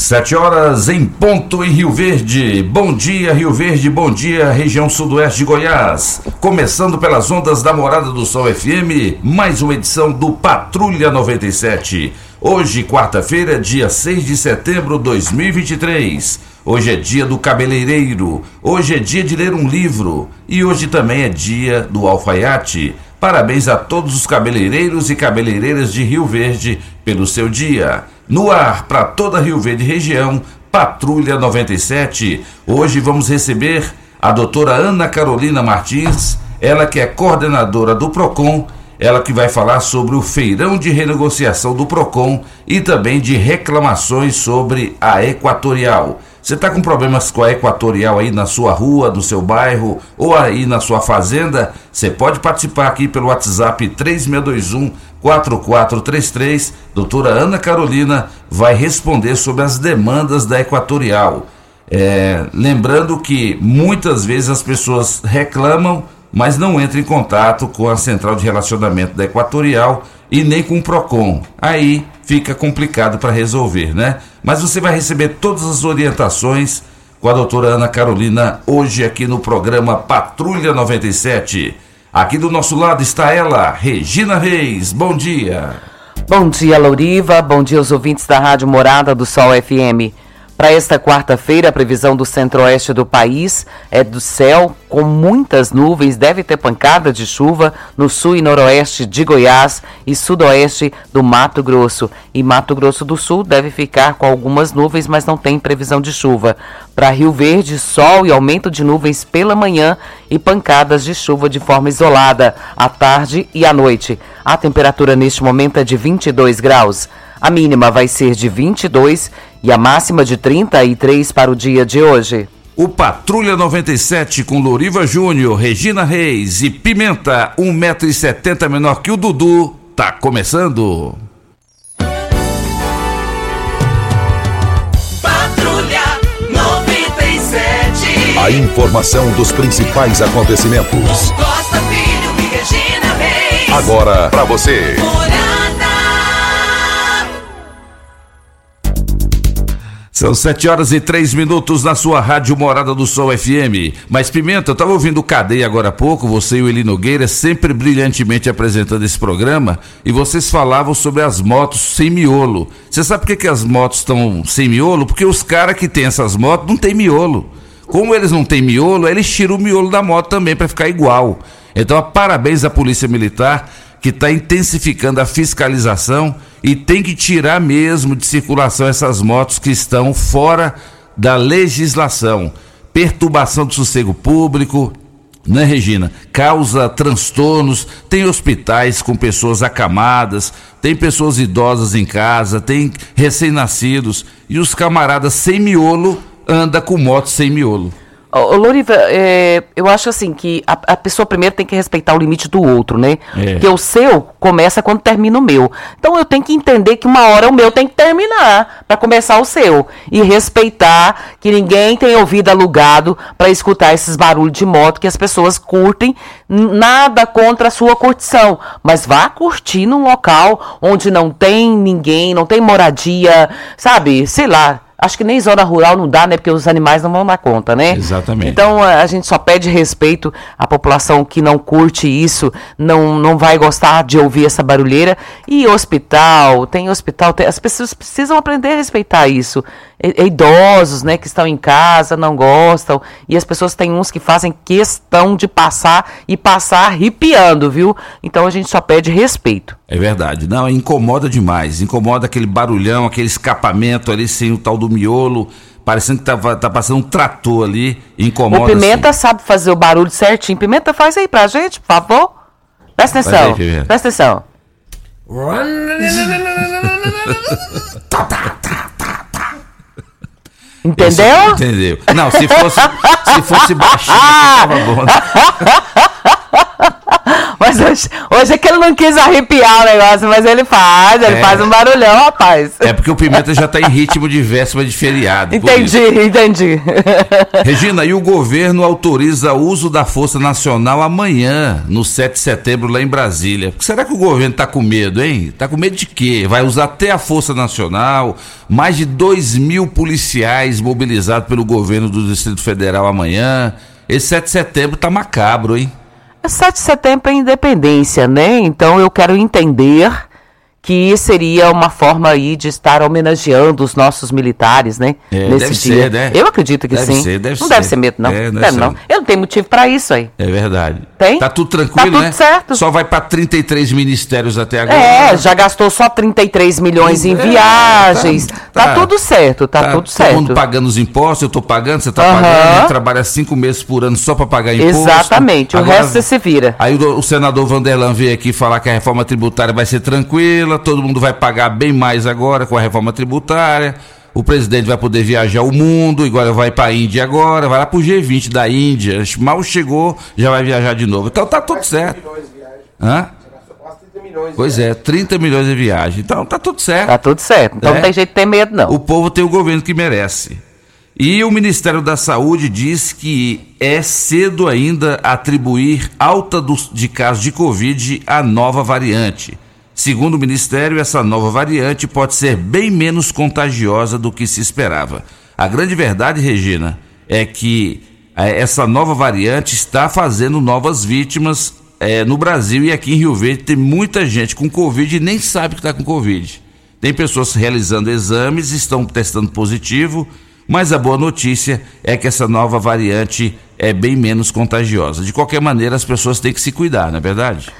Sete horas em ponto em Rio Verde. Bom dia, Rio Verde. Bom dia, região sudoeste de Goiás. Começando pelas ondas da Morada do Sol FM, mais uma edição do Patrulha 97. Hoje, quarta-feira, dia 6 de setembro de 2023. Hoje é dia do cabeleireiro. Hoje é dia de ler um livro. E hoje também é dia do alfaiate. Parabéns a todos os cabeleireiros e cabeleireiras de Rio Verde pelo seu dia. No ar para toda Rio Verde região, Patrulha 97. Hoje vamos receber a doutora Ana Carolina Martins, ela que é coordenadora do PROCON, ela que vai falar sobre o feirão de renegociação do PROCON e também de reclamações sobre a Equatorial. Você está com problemas com a Equatorial aí na sua rua, no seu bairro ou aí na sua fazenda? Você pode participar aqui pelo WhatsApp 3621 4433. Doutora Ana Carolina vai responder sobre as demandas da Equatorial. É, lembrando que muitas vezes as pessoas reclamam, mas não entram em contato com a central de relacionamento da Equatorial e nem com o PROCON. Aí fica complicado para resolver, né? Mas você vai receber todas as orientações com a doutora Ana Carolina hoje aqui no programa Patrulha 97. Aqui do nosso lado está ela, Regina Reis. Bom dia. Bom dia, Louriva. Bom dia aos ouvintes da Rádio Morada do Sol FM. Para esta quarta-feira, a previsão do centro-oeste do país é do céu com muitas nuvens, deve ter pancada de chuva no sul e noroeste de Goiás e sudoeste do Mato Grosso. E Mato Grosso do Sul deve ficar com algumas nuvens, mas não tem previsão de chuva. Para Rio Verde, sol e aumento de nuvens pela manhã e pancadas de chuva de forma isolada à tarde e à noite. A temperatura neste momento é de 22 graus. A mínima vai ser de 22 e a máxima de 33 para o dia de hoje. O Patrulha 97 com Loriva Júnior, Regina Reis e Pimenta, 1,70m menor que o Dudu, tá começando. Patrulha 97. A informação dos principais acontecimentos. Agora para você. São sete horas e três minutos na sua rádio Morada do Sol FM. Mas Pimenta, eu estava ouvindo Cadeia agora há pouco, você e o Eli Nogueira sempre brilhantemente apresentando esse programa, e vocês falavam sobre as motos sem miolo. Você sabe por que, que as motos estão sem miolo? Porque os caras que têm essas motos não têm miolo. Como eles não têm miolo, eles tiram o miolo da moto também para ficar igual. Então, parabéns à Polícia Militar que está intensificando a fiscalização e tem que tirar mesmo de circulação essas motos que estão fora da legislação. Perturbação do sossego público, né, Regina? Causa transtornos. Tem hospitais com pessoas acamadas, tem pessoas idosas em casa, tem recém-nascidos. E os camaradas sem miolo anda com moto sem miolo. Ô, Loriva, é, eu acho assim que a, a pessoa primeiro tem que respeitar o limite do outro, né? É. Porque o seu começa quando termina o meu. Então eu tenho que entender que uma hora o meu tem que terminar para começar o seu. E respeitar que ninguém tem ouvido alugado para escutar esses barulhos de moto que as pessoas curtem. Nada contra a sua curtição. Mas vá curtir num local onde não tem ninguém, não tem moradia, sabe? Sei lá. Acho que nem zona rural não dá, né? Porque os animais não vão dar conta, né? Exatamente. Então a gente só pede respeito à população que não curte isso, não, não vai gostar de ouvir essa barulheira. E hospital, tem hospital, tem- as pessoas precisam aprender a respeitar isso. E idosos, né, que estão em casa, não gostam. E as pessoas têm uns que fazem questão de passar e passar arrepiando, viu? Então a gente só pede respeito. É verdade. Não, incomoda demais. Incomoda aquele barulhão, aquele escapamento ali sem o tal do miolo, parecendo que tá, tá passando um trator ali. Incomoda. o Pimenta sim. sabe fazer o barulho certinho. Pimenta, faz aí pra gente, por favor. Presta Faz aí, atenção. Pimenta. Presta atenção. Entendeu? Entendeu. Não, se fosse, se fosse baixinho, tava bom. Mas hoje, hoje é que ele não quis arrepiar o negócio, mas ele faz, ele É. faz um barulhão, rapaz. É porque o Pimenta já tá em ritmo de véspera de feriado. entendi, entendi. Regina, e o governo autoriza o uso da Força Nacional amanhã, no 7 de setembro, lá em Brasília. Será que o governo tá com medo, hein? Tá com medo de quê? Vai usar até a Força Nacional, mais de 2 mil policiais mobilizados pelo governo do Distrito Federal amanhã. Esse 7 de setembro tá macabro, hein? É 7 de setembro é independência, né? Então eu quero entender que seria uma forma aí de estar homenageando os nossos militares, né? É, Nesse deve dia. ser, né? Eu acredito que Deve sim. ser, deve não ser. deve ser medo, não. É, não deve não. Eu não tenho motivo pra isso aí. É verdade. Tem? Tá tudo tranquilo, Tá tudo né? certo. Só vai pra 33 ministérios até agora. É, já gastou só 33 milhões em É, viagens. tá- Tá, tá. tudo certo, tá, tudo todo certo. mundo pagando os impostos, eu tô pagando, você tá Aham. pagando, a gente trabalha cinco meses por ano só pra pagar imposto. Exatamente, o resto você se vira. Aí o, o senador Vanderlan veio aqui falar que a reforma tributária vai ser tranquila, todo mundo vai pagar bem mais agora com a reforma tributária. O presidente vai poder viajar o mundo, igual vai pra Índia agora, vai lá pro G20 da Índia. Mal chegou, já vai viajar de novo. Então tá tudo certo. Hã? Pois é, 30 milhões de viagem. Então tá tudo certo. Tá tudo certo. Então É. não tem jeito de ter medo, não. O povo tem o governo que merece. E o Ministério da Saúde diz que é cedo ainda atribuir alta dos- de casos de Covid à nova variante. Segundo o Ministério, essa nova variante pode ser bem menos contagiosa do que se esperava. A grande verdade, Regina, é que eh, essa nova variante está fazendo novas vítimas eh, no Brasil e aqui em Rio Verde tem muita gente com Covid e nem sabe que está com Covid. Tem pessoas realizando exames, estão testando positivo, mas a boa notícia é que essa nova variante é bem menos contagiosa. De qualquer maneira, as pessoas têm que se cuidar, não é verdade?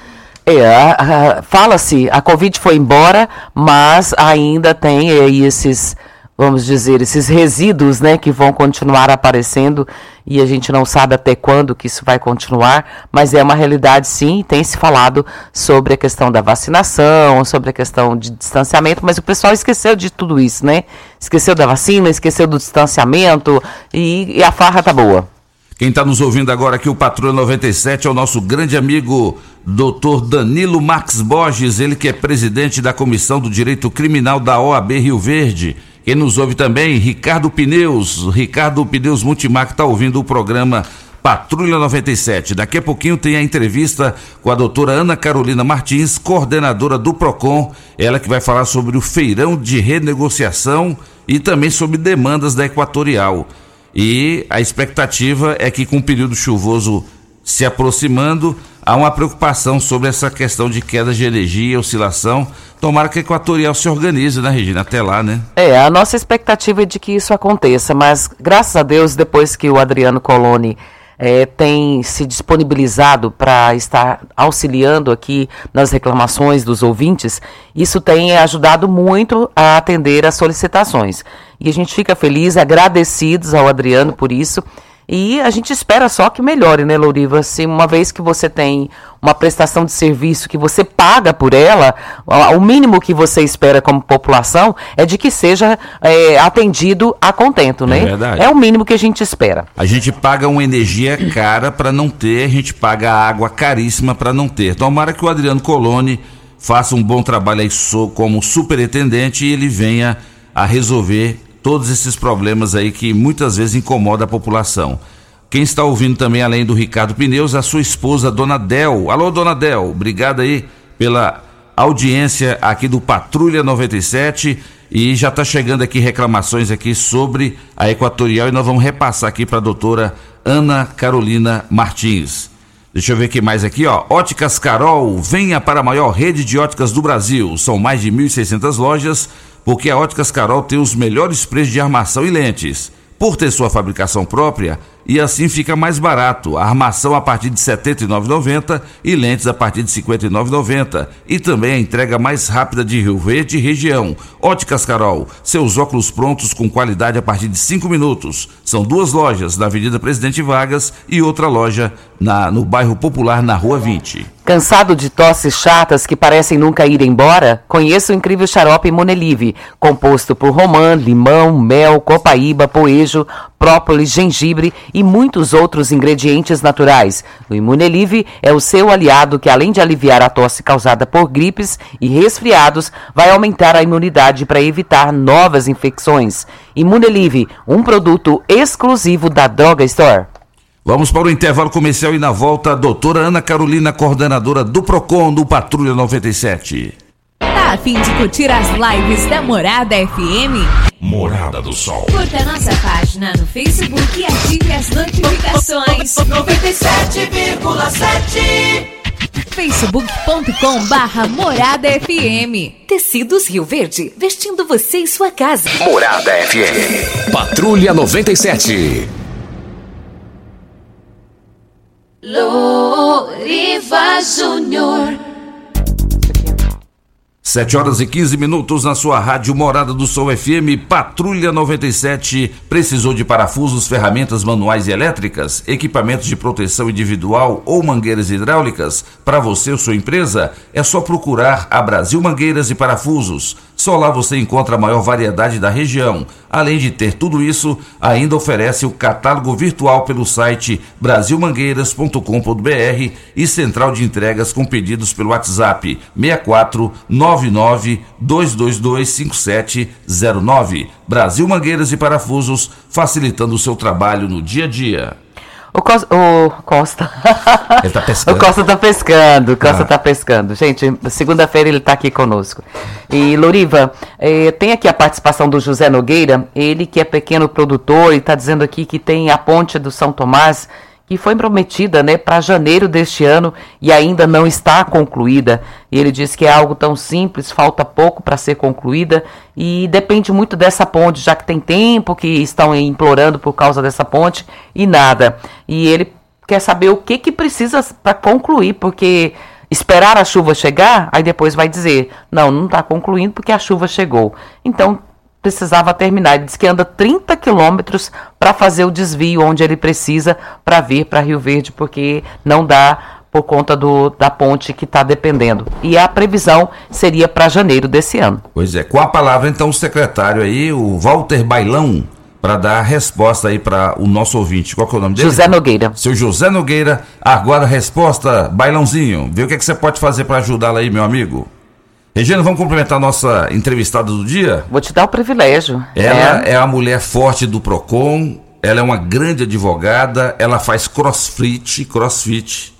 É, fala-se, a Covid foi embora, mas ainda tem aí esses, vamos dizer, esses resíduos, né, que vão continuar aparecendo e a gente não sabe até quando que isso vai continuar, mas é uma realidade sim, tem se falado sobre a questão da vacinação, sobre a questão de distanciamento, mas o pessoal esqueceu de tudo isso, né? Esqueceu da vacina, esqueceu do distanciamento e, e a farra tá boa. Quem está nos ouvindo agora aqui, o Patrulha 97, é o nosso grande amigo Dr. Danilo Max Borges, ele que é presidente da Comissão do Direito Criminal da OAB Rio Verde. Quem nos ouve também, Ricardo Pneus, Ricardo Pneus Multimar, que está ouvindo o programa Patrulha 97. Daqui a pouquinho tem a entrevista com a doutora Ana Carolina Martins, coordenadora do PROCON, ela que vai falar sobre o feirão de renegociação e também sobre demandas da Equatorial. E a expectativa é que com o período chuvoso se aproximando, há uma preocupação sobre essa questão de queda de energia, oscilação. Tomara que a Equatorial se organize, né, Regina? Até lá, né? É, a nossa expectativa é de que isso aconteça, mas graças a Deus, depois que o Adriano Coloni eh, tem se disponibilizado para estar auxiliando aqui nas reclamações dos ouvintes, isso tem ajudado muito a atender as solicitações. E a gente fica feliz, agradecidos ao Adriano por isso. E a gente espera só que melhore, né, Louriva? Se uma vez que você tem uma prestação de serviço que você paga por ela, o mínimo que você espera como população é de que seja é, atendido a contento, né? verdade. É o mínimo que a gente espera. A gente paga uma energia cara para não ter, a gente paga água caríssima para não ter. Tomara que o Adriano Coloni faça um bom trabalho aí como superintendente e ele venha a resolver todos esses problemas aí que muitas vezes incomodam a população. Quem está ouvindo também, além do Ricardo Pneus, a sua esposa, Dona Del. Alô, Dona Del, obrigado aí pela audiência aqui do Patrulha 97 e já está chegando aqui reclamações aqui sobre a Equatorial e nós vamos repassar aqui para a doutora Ana Carolina Martins. Deixa eu ver o que mais aqui, ó. Óticas Carol, venha para a maior rede de óticas do Brasil. São mais de 1.600 lojas, porque a Óticas Carol tem os melhores preços de armação e lentes. Por ter sua fabricação própria, e assim fica mais barato. Armação a partir de R$ 79,90 e lentes a partir de R$ 59,90. E também a entrega mais rápida de Rio Verde e região. Óticas Carol, seus óculos prontos com qualidade a partir de 5 minutos. São duas lojas na Avenida Presidente Vargas e outra loja na, no bairro Popular, na Rua 20. Cansado de tosses chatas que parecem nunca ir embora? Conheça o incrível xarope Imunelive, composto por romã, limão, mel, copaíba, poejo, própolis, gengibre e muitos outros ingredientes naturais. O Imunelive é o seu aliado que, além de aliviar a tosse causada por gripes e resfriados, vai aumentar a imunidade para evitar novas infecções. Imunelive, um produto exclusivo da Droga Store. Vamos para o intervalo comercial e na volta a doutora Ana Carolina, coordenadora do PROCON do Patrulha 97. Tá a fim de curtir as lives da Morada FM? Morada do Sol. Curta nossa página no Facebook e ative as notificações. 97,7 facebook.com barra Morada FM. Tecidos Rio Verde, vestindo você e sua casa. Morada FM. Patrulha 97. Loriva Júnior 7 horas e 15 minutos na sua rádio Morada do Sol FM, Patrulha 97. Precisou de parafusos, ferramentas manuais e elétricas, equipamentos de proteção individual ou mangueiras hidráulicas? Para você ou sua empresa, é só procurar a Brasil Mangueiras e Parafusos. Só lá você encontra a maior variedade da região. Além de ter tudo isso, ainda oferece o catálogo virtual pelo site brasilmangueiras.com.br e central de entregas com pedidos pelo WhatsApp 64 99 222 5709. Brasil Mangueiras e Parafusos, facilitando o seu trabalho no dia a dia. O Costa. O Costa. Ele tá pescando. O Costa tá pescando, o Costa Ah. tá pescando. Gente, segunda-feira ele tá aqui conosco. E, Loriva, eh, tem aqui a participação do José Nogueira, ele que é pequeno produtor e tá dizendo aqui que tem a ponte do São Tomás, que foi prometida, né, para janeiro deste ano e ainda não está concluída. Ele diz que é algo tão simples, falta pouco para ser concluída e depende muito dessa ponte, já que tem tempo que estão implorando por causa dessa ponte e nada. E ele quer saber o que que precisa para concluir, porque esperar a chuva chegar, aí depois vai dizer, não, não está concluindo porque a chuva chegou. Então precisava terminar. Ele diz que anda 30 quilômetros para fazer o desvio onde ele precisa para vir para Rio Verde, porque não dá por conta do, da ponte que está dependendo. E a previsão seria para janeiro desse ano. Pois é, com a palavra então o secretário aí, o Walter Bailão, para dar a resposta aí para o nosso ouvinte. Qual que é o nome dele? José Nogueira. Seu José Nogueira, agora a resposta, Bailãozinho. Vê o que, é que você pode fazer para ajudá-la aí, meu amigo. Regina, vamos cumprimentar a nossa entrevistada do dia? Vou te dar o privilégio. Ela É. é a mulher forte do PROCON, ela é uma grande advogada, ela faz crossfit, crossfit.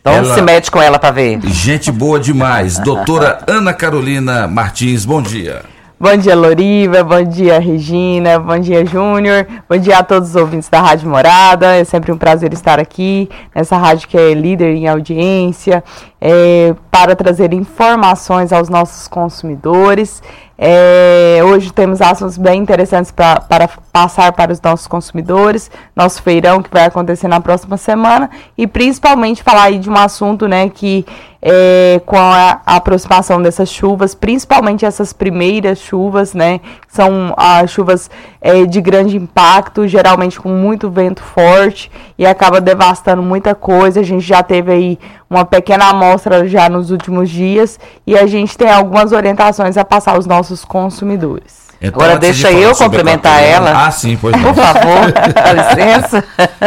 Então ela- se mete com ela para ver. Gente boa demais. Doutora Ana Carolina Martins, bom dia. Bom dia, Loriva. Bom dia, Regina. Bom dia, Júnior. Bom dia a todos os ouvintes da Rádio Morada. É sempre um prazer estar aqui nessa rádio que é líder em audiência é, para trazer informações aos nossos consumidores. É, hoje temos assuntos bem interessantes pra, para passar para os nossos consumidores. Nosso feirão que vai acontecer na próxima semana e principalmente falar aí de um assunto, né, que é, com a, a aproximação dessas chuvas, principalmente essas primeiras chuvas, né, são as chuvas é, de grande impacto, geralmente com muito vento forte e acaba devastando muita coisa. A gente já teve aí uma pequena amostra já nos últimos dias e a gente tem algumas orientações a passar aos nossos consumidores. Então, Agora de deixa falar eu complementar ela. Ah, sim, pois não. Por favor, dá licença.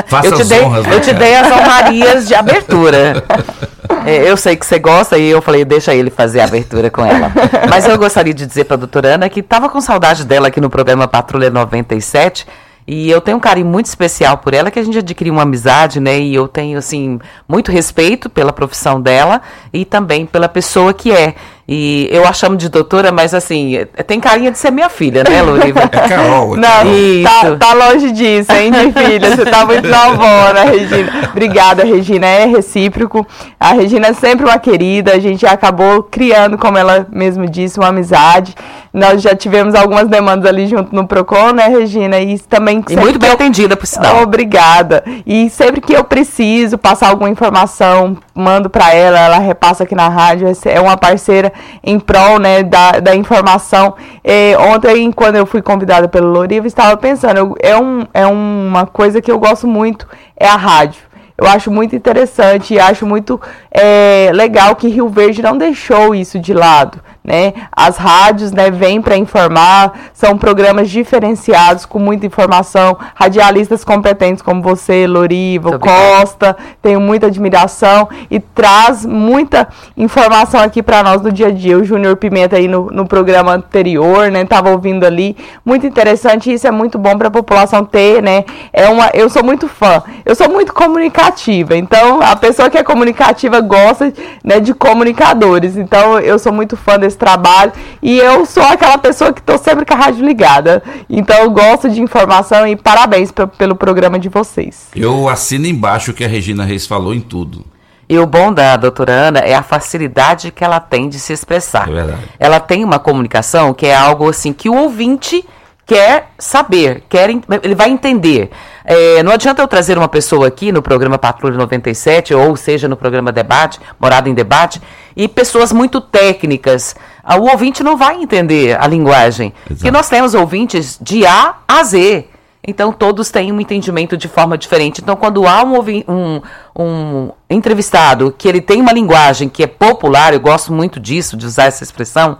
Faça eu te as dei, honras, eu te né? dei as honrarias de abertura. É, Eu sei que você gosta e eu falei, deixa ele fazer a abertura com ela. Mas eu gostaria de dizer para a doutora Ana que estava com saudade dela aqui no programa Patrulha 97. E eu tenho um carinho muito especial por ela, que a gente adquiriu uma amizade, né? E eu tenho, assim, muito respeito pela profissão dela e também pela pessoa que é. E eu a chamo de doutora, mas assim, tem carinha de ser minha filha, né, Loriva? É Carol. é Não, Carol. tá, tá longe disso, hein, de filha? Você tá muito novona, Regina. Obrigada, Regina. É recíproco. A Regina é sempre uma querida. A gente acabou criando, como ela mesmo disse, uma amizade. Nós já tivemos algumas demandas ali junto no Procon, né, Regina? E também. E muito bem eu- atendida, por sinal. Obrigada. E sempre que eu preciso passar alguma informação, mando para ela, ela repassa aqui na rádio. É uma parceira em prol né, da, da informação. É, ontem, quando eu fui convidada pelo Loriva, estava pensando, eu- é, um, é uma coisa que eu gosto muito, é a rádio. Eu acho muito interessante e acho muito é, legal que Rio Verde não deixou isso de lado. Né? As rádios né, vêm para informar, são programas diferenciados com muita informação, radialistas competentes como você, Loriva, Muito Costa, tenho muita admiração e traz muita informação aqui para nós no dia a dia. O Júnior Pimenta aí no, no programa anterior, né, tava ouvindo ali, muito interessante, isso é muito bom para a população ter, né? É uma, eu sou muito fã, eu sou muito comunicativa, então a pessoa que é comunicativa gosta, né, de comunicadores. Então eu sou muito fã desse trabalho e eu sou aquela pessoa que estou sempre com a rádio ligada. Então eu gosto de informação e parabéns pe- pelo programa de vocês. Eu assino embaixo o que a Regina Reis falou em tudo. E o bom da doutora Ana é a facilidade que ela tem de se expressar. É verdade. Ela tem uma comunicação que é algo assim que o ouvinte quer saber, quer, ele vai entender. É, não adianta eu trazer uma pessoa aqui no programa Patrulha 97, ou seja, no programa Debate, Morada em Debate, e pessoas muito técnicas. Ah, O ouvinte não vai entender a linguagem. Porque nós temos ouvintes de A a Z. Então, todos têm um entendimento de forma diferente. Então, quando há um, um, um entrevistado que ele tem uma linguagem que é popular, eu gosto muito disso, de usar essa expressão,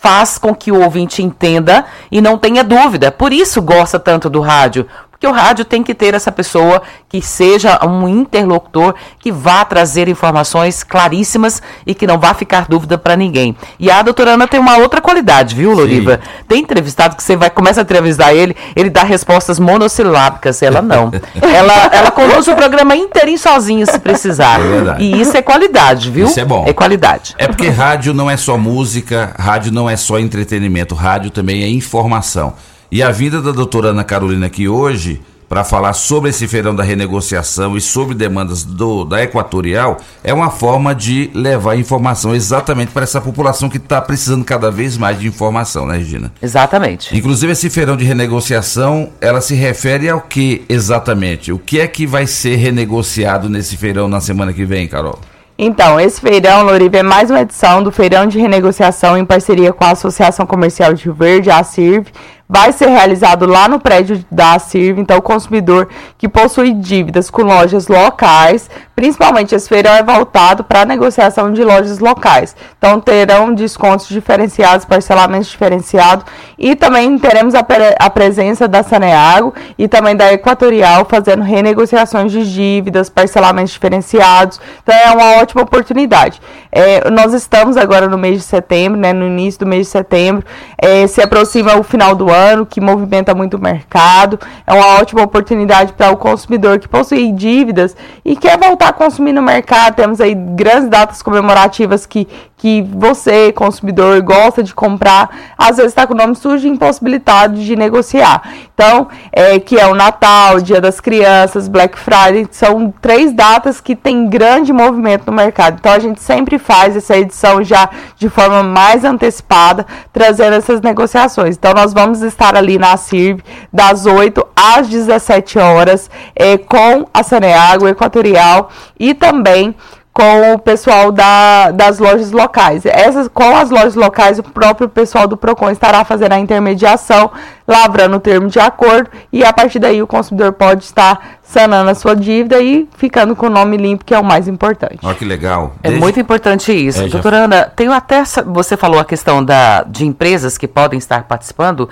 faz com que o ouvinte entenda e não tenha dúvida. Por isso gosta tanto do rádio. Porque o rádio tem que ter essa pessoa que seja um interlocutor que vá trazer informações claríssimas e que não vá ficar dúvida para ninguém. E a doutora Ana tem uma outra qualidade, viu, Loriva? Tem entrevistado que você vai começa a entrevistar ele, ele dá respostas monossilábicas, ela não. ela, ela conduz o programa inteirinho sozinha se precisar. É verdade. E isso é qualidade, viu? Isso é bom. É qualidade. É porque rádio não é só música, rádio não é só entretenimento, rádio também é informação. E a vinda da doutora Ana Carolina aqui hoje, para falar sobre esse feirão da renegociação e sobre demandas do, da Equatorial, é uma forma de levar informação exatamente para essa população que está precisando cada vez mais de informação, né, Regina? Exatamente. Inclusive, esse feirão de renegociação, ela se refere ao que exatamente? O que é que vai ser renegociado nesse feirão na semana que vem, Carol? Então, esse feirão, Loriva, é mais uma edição do Feirão de Renegociação em parceria com a Associação Comercial de Verde, a ACIRV. Vai ser realizado lá no prédio da ACIRV, então o consumidor que possui dívidas com lojas locais, principalmente esse feirão é voltado para a negociação de lojas locais. Então terão descontos diferenciados, parcelamentos diferenciados e também teremos a, a presença da Saneago e também da Equatorial fazendo renegociações de dívidas, parcelamentos diferenciados. Então é uma ótima oportunidade. É, nós estamos agora no mês de setembro, né, no início do mês de setembro, é, se aproxima o final do ano, que movimenta muito o mercado. É uma ótima oportunidade para o consumidor que possui dívidas e quer voltar a consumir no mercado. Temos aí grandes datas comemorativas que, que você, consumidor, gosta de comprar. Às vezes está com o nome sujo e impossibilitado de negociar. Então, é, que é o Natal, Dia das Crianças, Black Friday, são três datas que tem grande movimento no mercado. Então, a gente sempre faz essa edição já de forma mais antecipada, trazendo essas negociações. Então, nós vamos estar ali na CIRB das 8 às 17 horas é, com a Saneago Equatorial e também com o pessoal da, das lojas locais. Essas, com as lojas locais, o próprio pessoal do PROCON estará fazendo a intermediação, lavrando o termo de acordo, e a partir daí o consumidor pode estar sanando a sua dívida e ficando com o nome limpo, que é o mais importante. Olha que legal. É Desde- muito importante isso. É, já- Doutora Ana, tenho até. essa- Você falou a questão da, de empresas que podem estar participando.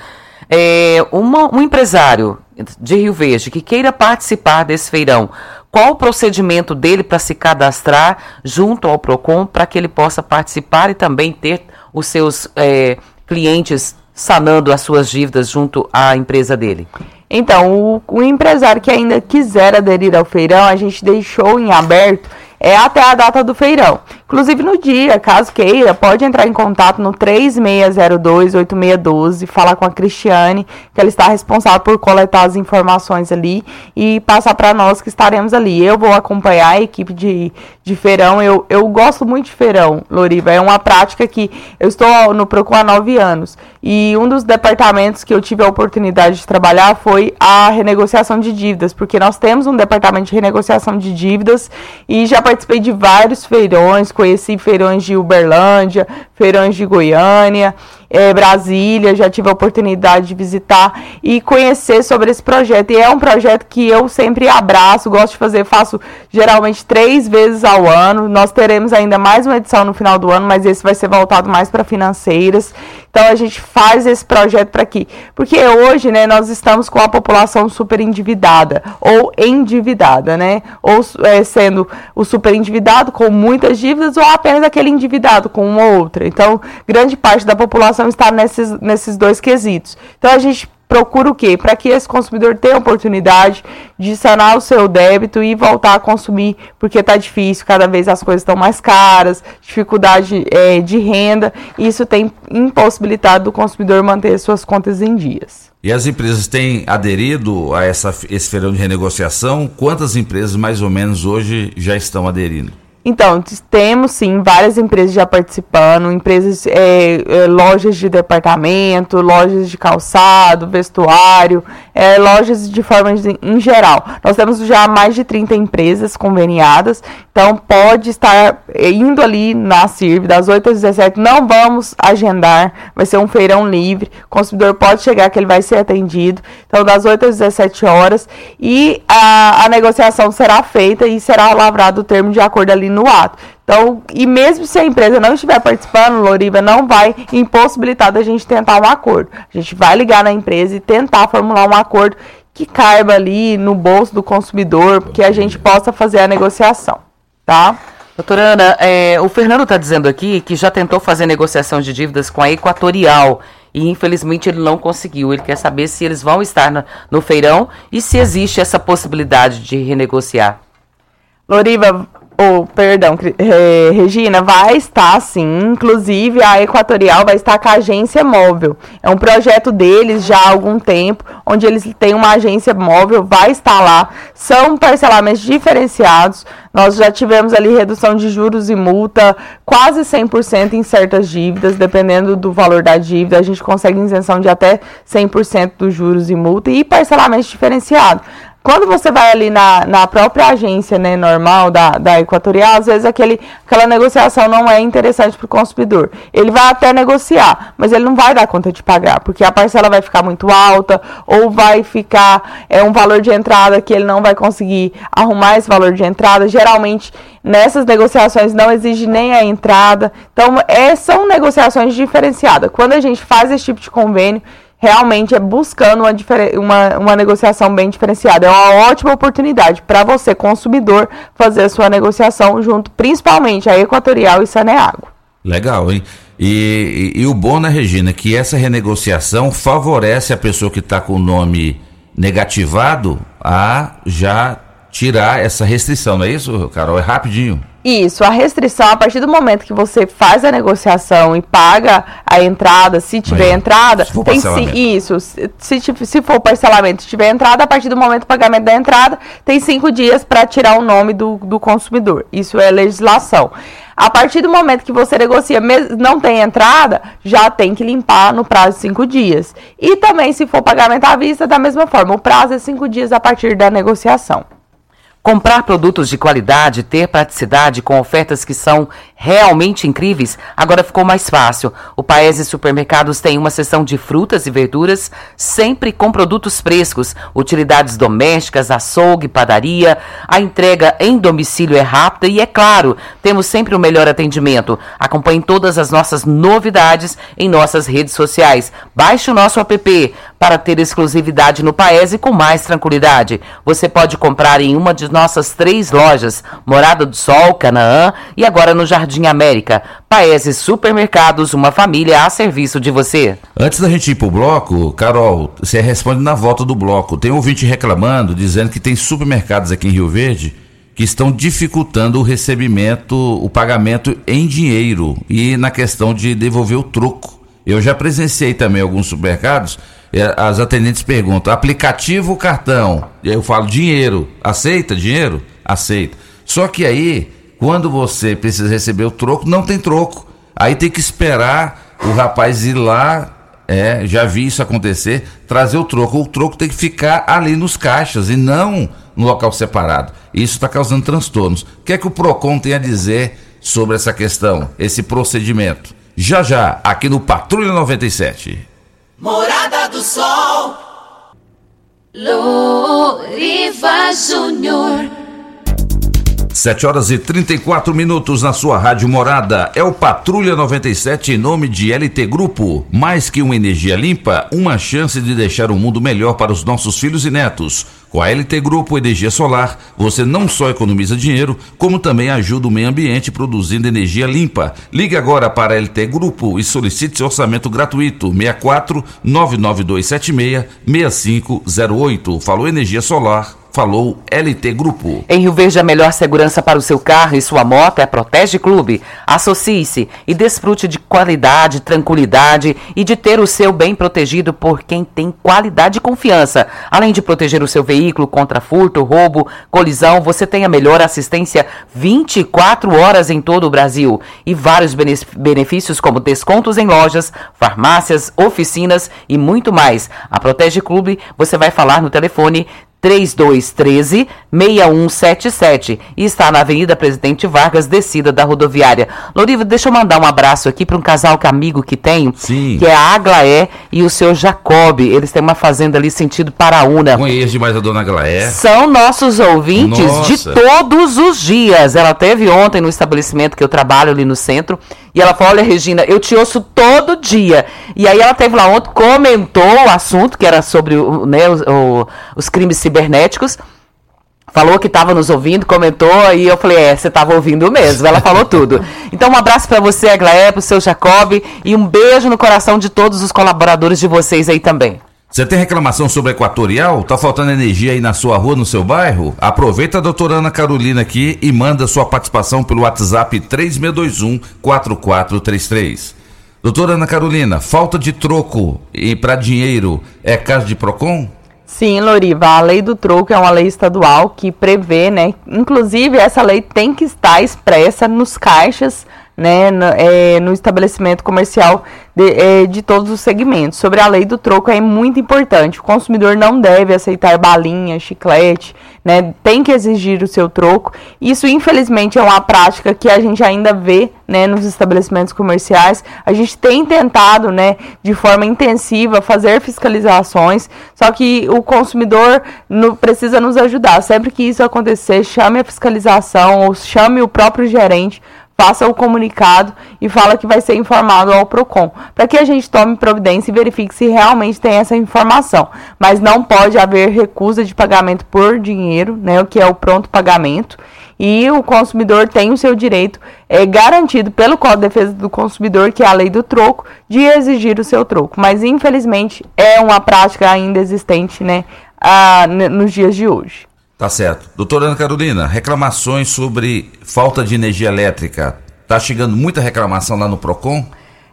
É, uma- um empresário de Rio Verde que queira participar desse feirão, qual o procedimento dele para se cadastrar junto ao PROCON para que ele possa participar e também ter os seus é, clientes sanando as suas dívidas junto à empresa dele? Então, o, o empresário que ainda quiser aderir ao feirão, a gente deixou em aberto é até a data do feirão, Inclusive no dia, caso queira, pode entrar em contato no 3602-8612, falar com a Cristiane, que ela está responsável por coletar as informações ali e passar para nós que estaremos ali. Eu vou acompanhar a equipe de, de feirão. Eu, eu gosto muito de feirão, Loriva. É uma prática que eu estou no Procon há nove anos. E um dos departamentos que eu tive a oportunidade de trabalhar foi a renegociação de dívidas, porque nós temos um departamento de renegociação de dívidas e já participei de vários feirões, conheci feirões de Uberlândia, feirões de Goiânia, é, Brasília, já tive a oportunidade de visitar e conhecer sobre esse projeto. E é um projeto que eu sempre abraço, gosto de fazer, faço geralmente três vezes ao ano. Nós teremos ainda mais uma edição no final do ano, mas esse vai ser voltado mais para financeiras. Então a gente faz esse projeto para aqui. Porque hoje, né, nós estamos com a população super endividada ou endividada, né? Ou é, sendo o super endividado com muitas dívidas ou apenas aquele endividado com uma ou outra. Então, grande parte da população está nesses, nesses dois quesitos. Então a gente procura o quê? Para que esse consumidor tenha oportunidade de sanar o seu débito e voltar a consumir, porque está difícil, cada vez as coisas estão mais caras, dificuldade é, de renda, isso tem impossibilitado do consumidor manter suas contas em dias. E as empresas têm aderido a essa, esse feirão de renegociação? Quantas empresas mais ou menos hoje já estão aderindo? Então, temos sim várias empresas já participando, empresas, é, é, lojas de departamento, lojas de calçado, vestuário, é, lojas de forma de, em geral. Nós temos já mais de 30 empresas conveniadas, então pode estar indo ali na CIRV das 8 às 17. Não vamos agendar, vai ser um feirão livre. O consumidor pode chegar que ele vai ser atendido. Então, das 8 às 17 horas. E a, a negociação será feita e será lavrado o termo de acordo ali no ato. Então, e mesmo se a empresa não estiver participando, Loriva não vai impossibilitar da gente tentar um acordo. A gente vai ligar na empresa e tentar formular um acordo que caiba ali no bolso do consumidor, que a gente possa fazer a negociação, tá? Doutora Ana, é, o Fernando está dizendo aqui que já tentou fazer negociação de dívidas com a Equatorial e infelizmente ele não conseguiu. Ele quer saber se eles vão estar no, no feirão e se existe essa possibilidade de renegociar. Loriva, oh, perdão, eh, Regina, vai estar sim. Inclusive, a Equatorial vai estar com a agência móvel. É um projeto deles já há algum tempo, onde eles têm uma agência móvel, vai estar lá. São parcelamentos diferenciados. Nós já tivemos ali redução de juros e multa, quase 100% em certas dívidas, dependendo do valor da dívida. A gente consegue isenção de até 100% dos juros e multa e parcelamento diferenciado. Quando você vai ali na, na própria agência né, normal da, da Equatorial, às vezes aquele, aquela negociação não é interessante para o consumidor. Ele vai até negociar, mas ele não vai dar conta de pagar, porque a parcela vai ficar muito alta, ou vai ficar é, um valor de entrada que ele não vai conseguir arrumar esse valor de entrada. Geralmente, nessas negociações não exige nem a entrada. Então, é, são negociações diferenciadas. Quando a gente faz esse tipo de convênio, realmente é buscando uma, uma, uma negociação bem diferenciada. É uma ótima oportunidade para você, consumidor, fazer a sua negociação junto, principalmente a Equatorial e Saneago. Legal, hein? E, e, e, o bom, né, Regina, que essa renegociação favorece a pessoa que está com o nome negativado a já tirar essa restrição, não é isso, Carol? É rapidinho. Isso, a restrição, a partir do momento que você faz a negociação e paga a entrada, se tiver entrada, se tem sim, isso, se, se for parcelamento, se tiver entrada, a partir do momento do pagamento da entrada, tem cinco dias para tirar o nome do, do consumidor. Isso é legislação. A partir do momento que você negocia, não tem entrada, já tem que limpar no prazo de cinco dias. E também, se for pagamento à vista, da mesma forma, o prazo é cinco dias a partir da negociação. Comprar produtos de qualidade, ter praticidade com ofertas que são realmente incríveis, agora ficou mais fácil. O Paese Supermercados tem uma seção de frutas e verduras, sempre com produtos frescos, utilidades domésticas, açougue, padaria. A entrega em domicílio é rápida e, é claro, temos sempre o melhor atendimento. Acompanhe todas as nossas novidades em nossas redes sociais. Baixe o nosso app para ter exclusividade no Paese com mais tranquilidade. Você pode comprar em uma de nossas três lojas, Morada do Sol, Canaã e agora no Jardim América. Paese Supermercados, uma família a serviço de você. Antes da gente ir pro bloco, Carol, você responde na volta do bloco. Tem ouvinte reclamando, dizendo que tem supermercados aqui em Rio Verde que estão dificultando o recebimento, o pagamento em dinheiro e na questão de devolver o troco. Eu já presenciei também alguns supermercados, as atendentes perguntam, aplicativo ou cartão? Eu falo, dinheiro. Aceita dinheiro? Aceita. Só que aí, quando você precisa receber o troco, não tem troco. Aí tem que esperar o rapaz ir lá é, já vi isso acontecer, trazer o troco. O troco tem que ficar ali nos caixas e não no local separado. Isso está causando transtornos. O que é que o PROCON tem a dizer sobre essa questão, esse procedimento? Já já, aqui no Patrulha 97. Morada do Sol. Loriva Júnior. 7 horas e 34 minutos na sua rádio morada. É o Patrulha 97 em nome de LT Grupo. Mais que uma energia limpa, uma chance de deixar o mundo melhor para os nossos filhos e netos. Com a LT Grupo Energia Solar, você não só economiza dinheiro, como também ajuda o meio ambiente produzindo energia limpa. Ligue agora para a LT Grupo e solicite seu orçamento gratuito 64 99276 6508. Falou Energia Solar falou LT Grupo. Em Rio Verde, a melhor segurança para o seu carro e sua moto é a Protege Clube. Associe-se e desfrute de qualidade, tranquilidade e de ter o seu bem protegido por quem tem qualidade e confiança. Além de proteger o seu veículo contra furto, roubo, colisão, você tem a melhor assistência 24 horas em todo o Brasil e vários benefícios como descontos em lojas, farmácias, oficinas e muito mais. A Protege Clube, você vai falar no telefone 3213 6177 e está na Avenida Presidente Vargas, descida da rodoviária. Loriva, deixa eu mandar um abraço aqui para um casal que amigo que tem, Sim. que é a Aglaé e o seu Jacob. Eles têm uma fazenda ali sentido Paraúna. Conheço demais a dona Aglaé. São nossos ouvintes Nossa. de todos os dias. Ela teve ontem no estabelecimento que eu trabalho ali no centro e ela falou: Olha, Regina, eu te ouço todo dia. E aí ela teve lá ontem, comentou o assunto que era sobre o, né, o- o- os crimes cibernéticos. Falou que estava nos ouvindo, comentou, e eu falei, é, você estava ouvindo mesmo. Ela falou tudo. Então, um abraço para você, Aglaé, pro seu Jacob, e um beijo no coração de todos os colaboradores de vocês aí também. Você tem reclamação sobre a Equatorial? Tá faltando energia aí na sua rua, no seu bairro? Aproveita a doutora Ana Carolina aqui e manda sua participação pelo WhatsApp 3621 4433. Doutora Ana Carolina, falta de troco e para dinheiro é caso de PROCON? Sim, Loriva, a lei do troco é uma lei estadual que prevê, né? Inclusive, essa lei tem que estar expressa nos caixas, né? No, é, no estabelecimento comercial de, é, de todos os segmentos. Sobre a lei do troco é muito importante. O consumidor não deve aceitar balinha, chiclete, né? Tem que exigir o seu troco. Isso, infelizmente, é uma prática que a gente ainda vê, né? Nos estabelecimentos comerciais. A gente tem tentado, né? De forma intensiva fazer fiscalizações. Só que o consumidor no- precisa nos ajudar. Sempre que isso acontecer, chame a fiscalização ou chame o próprio gerente faça o comunicado e fala que vai ser informado ao Procon, para que a gente tome providência e verifique se realmente tem essa informação. Mas não pode haver recusa de pagamento por dinheiro, né, o que é o pronto pagamento, e o consumidor tem o seu direito é, garantido pelo Código de Defesa do Consumidor, que é a lei do troco, de exigir o seu troco. Mas infelizmente é uma prática ainda existente, né, ah, n- nos dias de hoje. Tá certo. Doutora Ana Carolina, reclamações sobre falta de energia elétrica. Tá chegando muita reclamação lá no PROCON?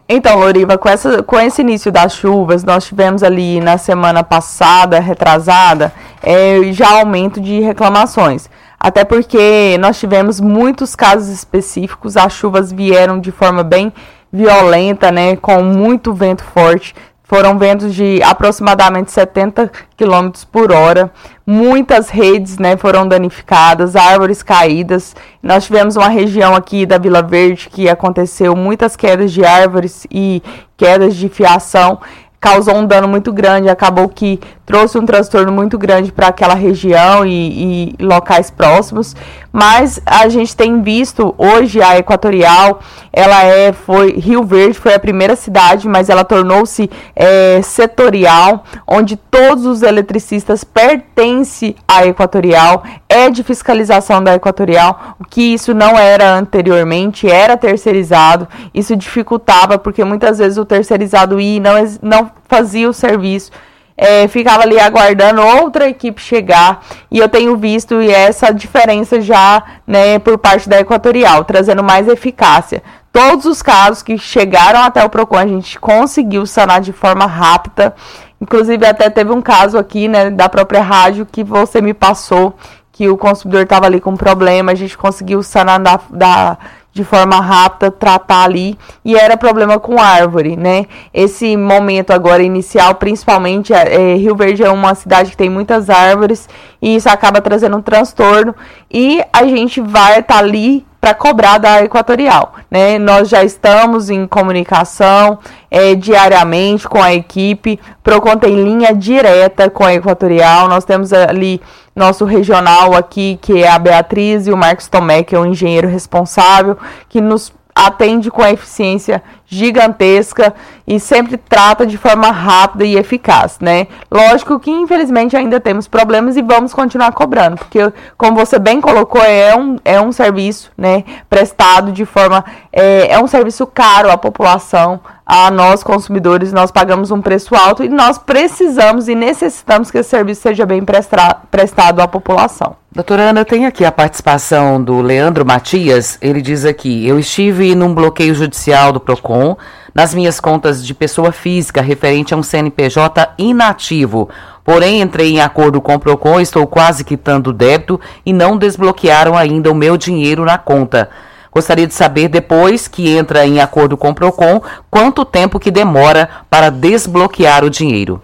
Então, Loriva, com, essa, com esse início das chuvas, nós tivemos ali na semana passada, retrasada, é, já aumento de reclamações. Até porque nós tivemos muitos casos específicos, as chuvas vieram de forma bem violenta, né, com muito vento forte. Foram ventos de aproximadamente 70 km por hora. Muitas redes né, foram danificadas, árvores caídas. Nós tivemos uma região aqui da Vila Verde que aconteceu muitas quedas de árvores e quedas de fiação. Causou um dano muito grande, acabou que trouxe um transtorno muito grande para aquela região e, e locais próximos. Mas a gente tem visto hoje a Equatorial, ela é, foi Rio Verde foi a primeira cidade, mas ela tornou-se é, setorial, onde todos os eletricistas pertencem à Equatorial, é de fiscalização da Equatorial, o que isso não era anteriormente, era terceirizado, isso dificultava, porque muitas vezes o terceirizado ia e não, não fazia o serviço. É, ficava ali aguardando outra equipe chegar e eu tenho visto essa diferença já né, por parte da Equatorial, trazendo mais eficácia. Todos os casos que chegaram até o PROCON a gente conseguiu sanar de forma rápida. Inclusive até teve um caso aqui né, da própria rádio que você me passou que o consumidor estava ali com problema, a gente conseguiu sanar da, da de forma rápida, tratar ali, e era problema com árvore, né? Esse momento agora inicial, principalmente, é, é, Rio Verde é uma cidade que tem muitas árvores, e isso acaba trazendo um transtorno, e a gente vai estar tá ali para cobrar da Equatorial. Né? Nós já estamos em comunicação é, diariamente com a equipe. Procon tem linha direta com a Equatorial. Nós temos ali nosso regional aqui, que é a Beatriz, e o Marcos Tomé, que é o engenheiro responsável, que nos atende com eficiência gigantesca e sempre trata de forma rápida e eficaz, né? Lógico que infelizmente ainda temos problemas e vamos continuar cobrando, porque como você bem colocou, é um, é um serviço, né, prestado de forma é, é um serviço caro à população, a nós consumidores, nós pagamos um preço alto e nós precisamos e necessitamos que esse serviço seja bem prestado à população. Doutora Ana, tem aqui a participação do Leandro Matias. Ele diz aqui: Eu estive num bloqueio judicial do PROCON nas minhas contas de pessoa física referente a um CNPJ inativo. Porém, entrei em acordo com o PROCON, estou quase quitando o débito e não desbloquearam ainda o meu dinheiro na conta. Gostaria de saber, depois que entra em acordo com o PROCON, quanto tempo que demora para desbloquear o dinheiro.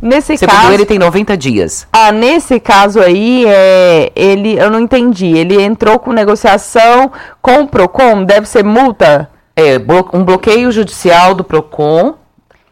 Nesse Segundo caso, ele tem 90 dias. Ah, nesse caso aí, é, ele, eu não entendi. Ele entrou com negociação com o Procon, deve ser multa? É, um bloqueio judicial do Procon.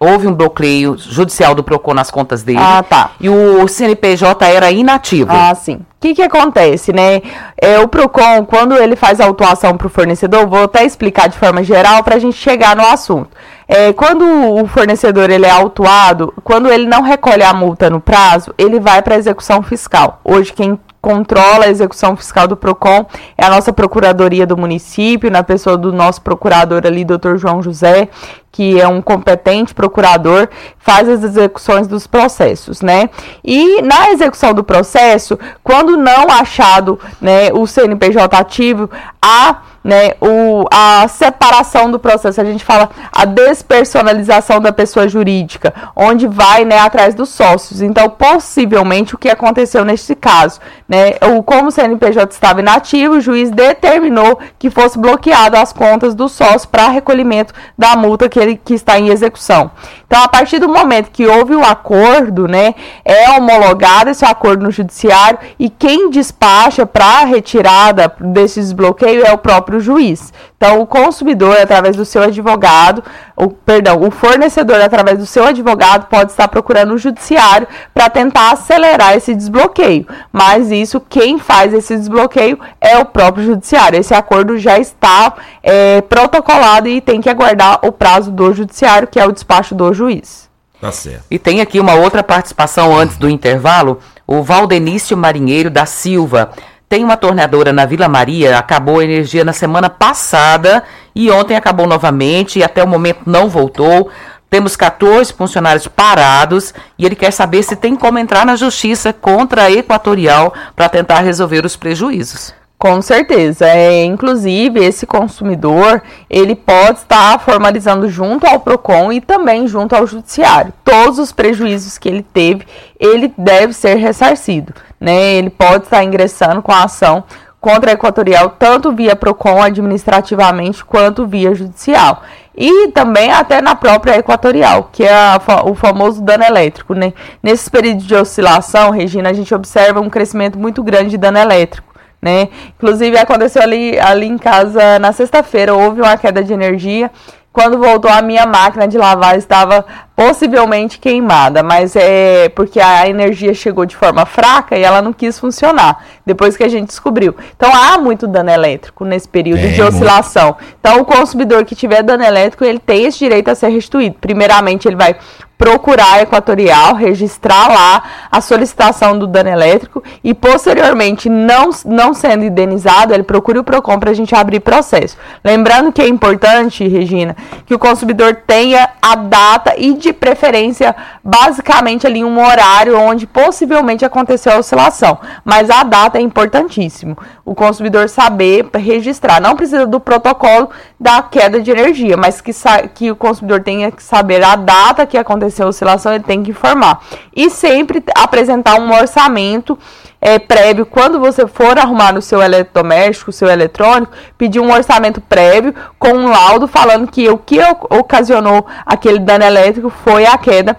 Houve um bloqueio judicial do Procon nas contas dele. Ah, tá. E o CNPJ era inativo. Ah, sim. O que, que acontece, né? É, o PROCON, quando ele faz a autuação para o fornecedor, vou até explicar de forma geral para a gente chegar no assunto. É, quando o fornecedor ele é autuado, quando ele não recolhe a multa no prazo, ele vai para a execução fiscal. Hoje, quem controla a execução fiscal do PROCON é a nossa procuradoria do município, na pessoa do nosso procurador ali, doutor João José, que é um competente procurador, faz as execuções dos processos, né? E na execução do processo, quando não achado né, o CNPJ ativo, há né, o, a separação do processo, a gente fala a despersonalização da pessoa jurídica, onde vai né, atrás dos sócios. Então, possivelmente, o que aconteceu neste caso, né, o, como o CNPJ estava inativo, o juiz determinou que fosse bloqueado as contas do sócio para recolhimento da multa que ele que está em execução. Então, a partir do momento que houve o acordo, né, é homologado esse acordo no judiciário e quem despacha para a retirada desse desbloqueio é o próprio juiz. Então, o consumidor, através do seu advogado, o, perdão, o fornecedor, através do seu advogado, pode estar procurando o judiciário para tentar acelerar esse desbloqueio. Mas isso, quem faz esse desbloqueio é o próprio judiciário. Esse acordo já está é, protocolado e tem que aguardar o prazo do judiciário, que é o despacho do juiz. Tá certo. E tem aqui uma outra participação antes do intervalo. O Valdenício Marinheiro da Silva. Tem uma torneadora na Vila Maria, acabou a energia na semana passada e ontem acabou novamente e até o momento não voltou. Temos 14 funcionários parados e ele quer saber se tem como entrar na justiça contra a Equatorial para tentar resolver os prejuízos. Com certeza. É, inclusive, esse consumidor, ele pode estar formalizando junto ao PROCON e também junto ao Judiciário. Todos os prejuízos que ele teve, ele deve ser ressarcido. Né? Ele pode estar ingressando com a ação contra a Equatorial, tanto via PROCON administrativamente, quanto via judicial. E também até na própria Equatorial, que é a, o famoso dano elétrico. Né? Nesses períodos de oscilação, Regina, a gente observa um crescimento muito grande de dano elétrico né? Inclusive aconteceu ali, ali em casa na sexta-feira, houve uma queda de energia. Quando voltou a minha máquina de lavar estava possivelmente queimada, mas é porque a energia chegou de forma fraca e ela não quis funcionar, depois que a gente descobriu. Então há muito dano elétrico nesse período é, de oscilação. Muito. Então o consumidor que tiver dano elétrico, ele tem esse direito a ser restituído. Primeiramente, ele vai procurar a Equatorial, registrar lá a solicitação do dano elétrico e posteriormente, não, não sendo indenizado, ele procure o PROCON para a gente abrir processo. Lembrando que é importante, Regina, que o consumidor tenha a data e de preferência, basicamente ali um horário onde possivelmente aconteceu a oscilação, mas a data é importantíssimo. O consumidor saber registrar, não precisa do protocolo da queda de energia, mas que, que o consumidor tenha que saber a data que aconteceu a oscilação, ele tem que informar. E sempre apresentar um orçamento é, prévio, quando você for arrumar o seu eletrodoméstico, o seu eletrônico, pedir um orçamento prévio com um laudo falando que o que ocasionou aquele dano elétrico foi a queda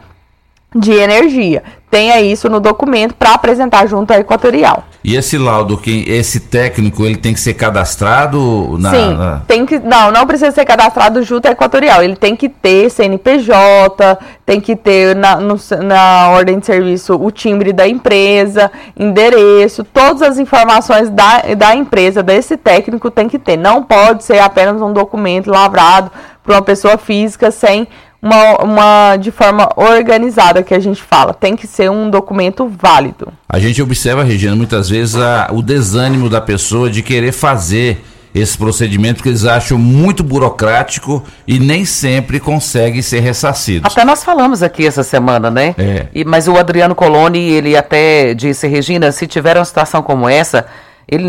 de energia tenha isso no documento para apresentar junto à Equatorial. E esse laudo, quem, esse técnico, ele tem que ser cadastrado na. Sim, na... tem que. Não, não precisa ser cadastrado junto à Equatorial. Ele tem que ter CNPJ, tem que ter na, no, na ordem de serviço o timbre da empresa, endereço, todas as informações da, da empresa, desse técnico tem que ter. Não pode ser apenas um documento lavrado para uma pessoa física sem uma, uma de forma organizada que a gente fala. Tem que ser um documento válido. A gente observa, Regina, muitas vezes a, o desânimo da pessoa de querer fazer esse procedimento que eles acham muito burocrático e nem sempre conseguem ser ressarcidos. Até nós falamos aqui essa semana, né? É. E, mas o Adriano Coloni, ele até disse, Regina, se tiver uma situação como essa, ele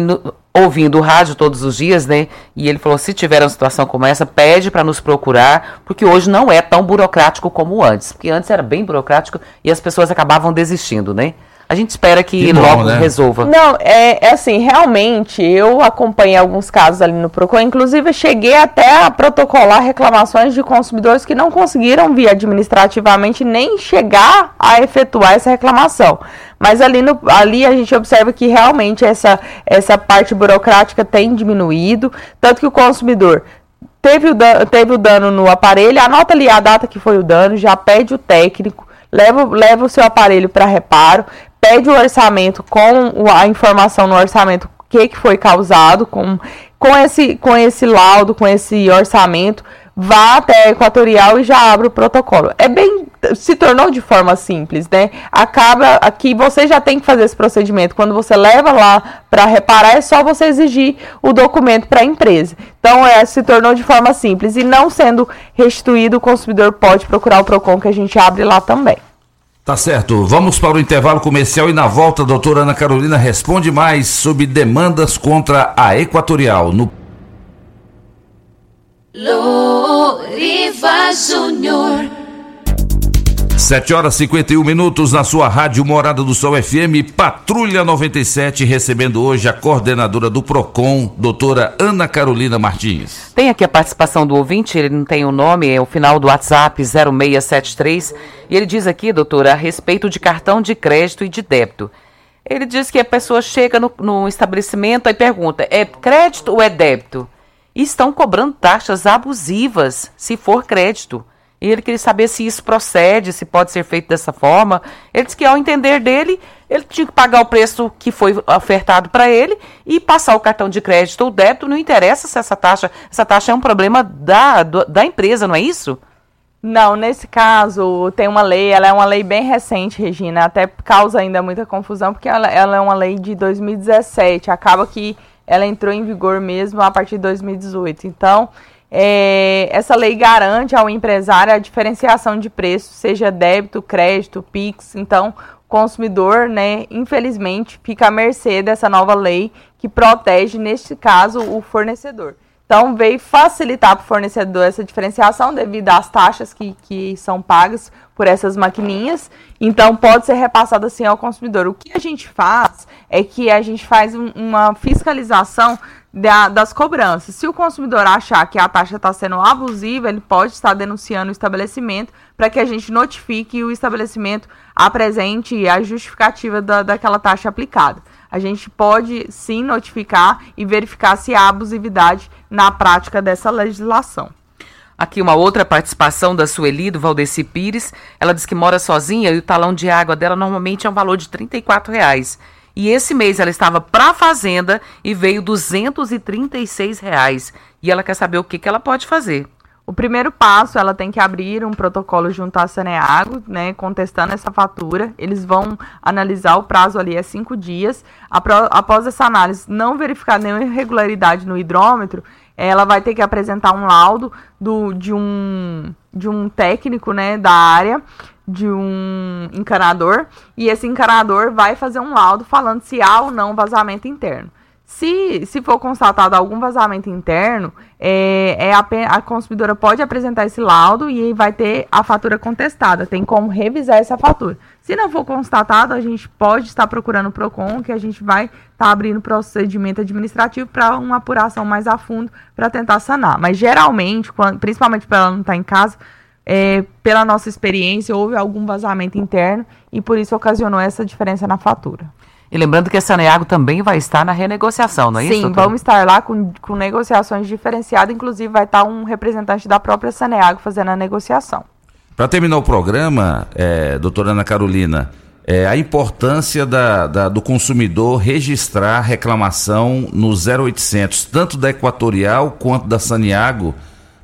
ouvindo o rádio todos os dias, né? E ele falou: se tiver uma situação como essa, pede para nos procurar, porque hoje não é tão burocrático como antes. Porque antes era bem burocrático e as pessoas acabavam desistindo, né? A gente espera que, que bom, logo né? resolva. Não, é, é, assim, realmente, eu acompanhei alguns casos ali no Procon, inclusive cheguei até a protocolar reclamações de consumidores que não conseguiram vir administrativamente nem chegar a efetuar essa reclamação. Mas ali, no, ali a gente observa que realmente essa, essa parte burocrática tem diminuído, tanto que o consumidor teve o, dano, teve o dano no aparelho, anota ali a data que foi o dano, já pede o técnico, leva, leva o seu aparelho para reparo, pede o orçamento com a informação no orçamento que, que foi causado, com, com, esse, com esse laudo, com esse orçamento, vá até a Equatorial e já abre o protocolo. É bem. Se tornou de forma simples, né? Acaba aqui, você já tem que fazer esse procedimento. Quando você leva lá para reparar, é só você exigir o documento para a empresa. Então, é, se tornou de forma simples. E não sendo restituído, o consumidor pode procurar o PROCON que a gente abre lá também. Tá certo, vamos para o intervalo comercial e na volta a doutora Ana Carolina responde mais sobre demandas contra a Equatorial. No 7 horas e 51 minutos na sua rádio Morada do Sol FM, Patrulha 97, recebendo hoje a coordenadora do PROCON, doutora Ana Carolina Martins. Tem aqui a participação do ouvinte, ele não tem o nome, é o final do WhatsApp 0673, e ele diz aqui, doutora, a respeito de cartão de crédito e de débito. Ele diz que a pessoa chega no, no estabelecimento e pergunta: é crédito ou é débito? E estão cobrando taxas abusivas se for crédito. E ele queria saber se isso procede, se pode ser feito dessa forma. Ele disse que, ao entender dele, ele tinha que pagar o preço que foi ofertado para ele e passar o cartão de crédito ou débito. Não interessa se essa taxa. Essa taxa é um problema da, da empresa, não é isso? Não, nesse caso tem uma lei, ela é uma lei bem recente, Regina, até causa ainda muita confusão, porque ela, ela é uma lei de 2017, acaba que ela entrou em vigor mesmo a partir de 2018. Então, é, essa lei garante ao empresário a diferenciação de preço, seja débito, crédito, PIX. Então, o consumidor, né, infelizmente, fica à mercê dessa nova lei que protege, neste caso, o fornecedor. Então, veio facilitar para o fornecedor essa diferenciação devido às taxas que, que são pagas por essas maquininhas. Então, pode ser repassado assim ao consumidor. O que a gente faz é que a gente faz um, uma fiscalização da, das cobranças. Se o consumidor achar que a taxa está sendo abusiva, ele pode estar denunciando o estabelecimento para que a gente notifique e o estabelecimento apresente a justificativa da, daquela taxa aplicada. A gente pode sim notificar e verificar se há abusividade na prática dessa legislação. Aqui uma outra participação da Sueli, do Valdeci Pires. Ela diz que mora sozinha e o talão de água dela normalmente é um valor de 34 reais. E esse mês ela estava para a fazenda e veio 236 reais. E ela quer saber o que, que ela pode fazer. O primeiro passo, ela tem que abrir um protocolo junto à Saneago, né, contestando essa fatura. Eles vão analisar o prazo ali é cinco dias. Após essa análise, não verificar nenhuma irregularidade no hidrômetro, ela vai ter que apresentar um laudo do, de um de um técnico, né, da área, de um encanador, e esse encanador vai fazer um laudo falando se há ou não vazamento interno. Se, se for constatado algum vazamento interno, é, é a, a, consumidora pode apresentar esse laudo e vai ter a fatura contestada. Tem como revisar essa fatura. Se não for constatado, a gente pode estar procurando o PROCON, que a gente vai estar tá abrindo procedimento administrativo para uma apuração mais a fundo para tentar sanar. Mas geralmente, quando, principalmente para ela não estar tá em casa, é, pela nossa experiência, houve algum vazamento interno e por isso ocasionou essa diferença na fatura. E lembrando que a Saneago também vai estar na renegociação, não é Sim, isso? Sim, vamos estar lá com, com negociações diferenciadas, inclusive vai estar um representante da própria Saneago fazendo a negociação. Para terminar o programa, é, doutora Ana Carolina, é, a importância da, da, do consumidor registrar reclamação no 0800, tanto da Equatorial quanto da Saniago,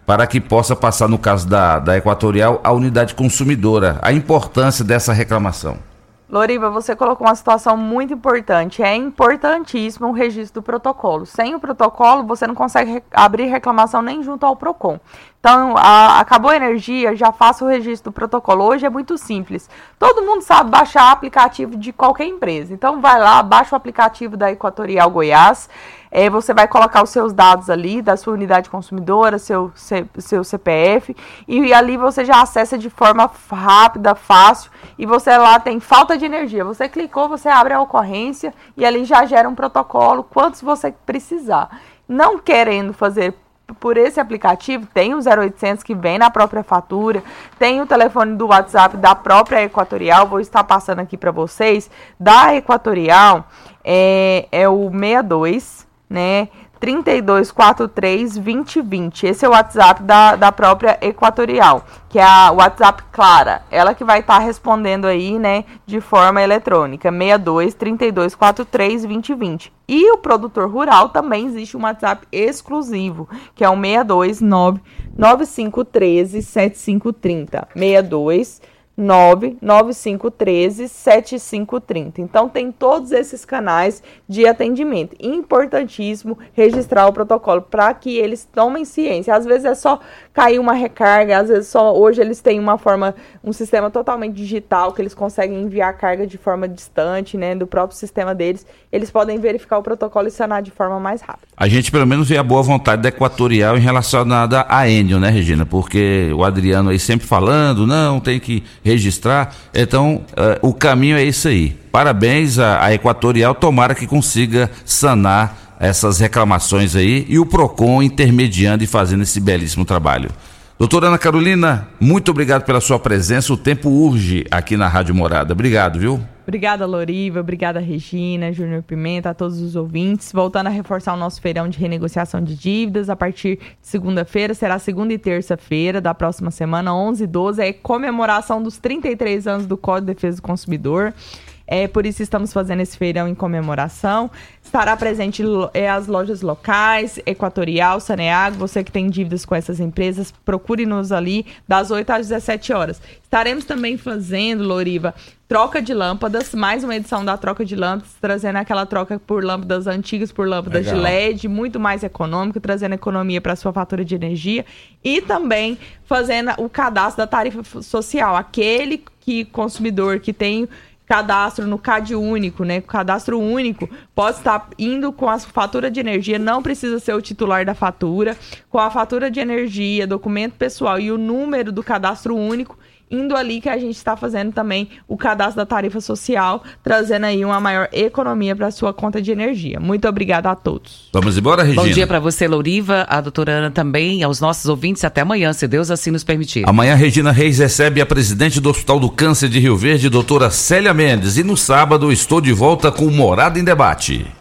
para que possa passar, no caso da, da Equatorial, a unidade consumidora. A importância dessa reclamação. Loriva, você colocou uma situação muito importante. É importantíssimo o registro do protocolo. Sem o protocolo, você não consegue abrir reclamação nem junto ao PROCON. Então, a, acabou a energia, já faça o registro do protocolo. Hoje é muito simples. Todo mundo sabe baixar aplicativo de qualquer empresa. Então, vai lá, baixa o aplicativo da Equatorial Goiás. É, você vai colocar os seus dados ali, da sua unidade consumidora, seu, seu CPF, e ali você já acessa de forma rápida, fácil, e você lá tem falta de energia. Você clicou, você abre a ocorrência e ali já gera um protocolo, quantos você precisar. Não querendo fazer por esse aplicativo, tem o 0800 que vem na própria fatura, tem o telefone do WhatsApp da própria Equatorial, vou estar passando aqui para vocês, da Equatorial, é, é o 62, né, 3243 2020. Esse é o WhatsApp da, da própria Equatorial, que é a WhatsApp Clara. Ela que vai estar tá respondendo aí, né, de forma eletrônica. 62 3243 2020. E o produtor rural também existe um WhatsApp exclusivo, que é o 629 9513 7530. 62 99513 7530. Então tem todos esses canais de atendimento. Importantíssimo registrar o protocolo para que eles tomem ciência. Às vezes é só cair uma recarga, às vezes só hoje eles têm uma forma, um sistema totalmente digital que eles conseguem enviar carga de forma distante, né, do próprio sistema deles. Eles podem verificar o protocolo e sanar de forma mais rápida. A gente pelo menos vê a boa vontade da Equatorial em relacionada a Enio, né, Regina? Porque o Adriano aí sempre falando, não, tem que registrar. Então, uh, o caminho é isso aí. Parabéns à, à Equatorial, tomara que consiga sanar essas reclamações aí e o PROCON intermediando e fazendo esse belíssimo trabalho. Doutora Ana Carolina, muito obrigado pela sua presença. O tempo urge aqui na Rádio Morada. Obrigado, viu? Obrigada, Loriva. Obrigada, Regina, Júnior Pimenta, a todos os ouvintes. Voltando a reforçar o nosso feirão de renegociação de dívidas, a partir de segunda-feira, será segunda e terça-feira da próxima semana, 11 e 12. É comemoração dos 33 anos do Código de Defesa do Consumidor. É, por isso estamos fazendo esse feirão em comemoração. Estará presente é, as lojas locais, Equatorial, Saneago. Você que tem dívidas com essas empresas, procure-nos ali das 8 às 17 horas. Estaremos também fazendo, Loriva, troca de lâmpadas, mais uma edição da troca de lâmpadas, trazendo aquela troca por lâmpadas antigas por lâmpadas Legal. de LED, muito mais econômico, trazendo economia para sua fatura de energia e também fazendo o cadastro da tarifa social, aquele que consumidor que tem cadastro no CAD único, né? Cadastro único pode estar indo com a fatura de energia, não precisa ser o titular da fatura, com a fatura de energia, documento pessoal e o número do cadastro único indo ali que a gente está fazendo também o cadastro da tarifa social, trazendo aí uma maior economia para a sua conta de energia. Muito obrigada a todos. Vamos embora, Regina. Bom dia para você, Louriva, a doutora Ana também, aos nossos ouvintes. Até amanhã, se Deus assim nos permitir. Amanhã, Regina Reis recebe a presidente do Hospital do Câncer de Rio Verde, doutora Célia Mendes. E no sábado, estou de volta com Morada em Debate.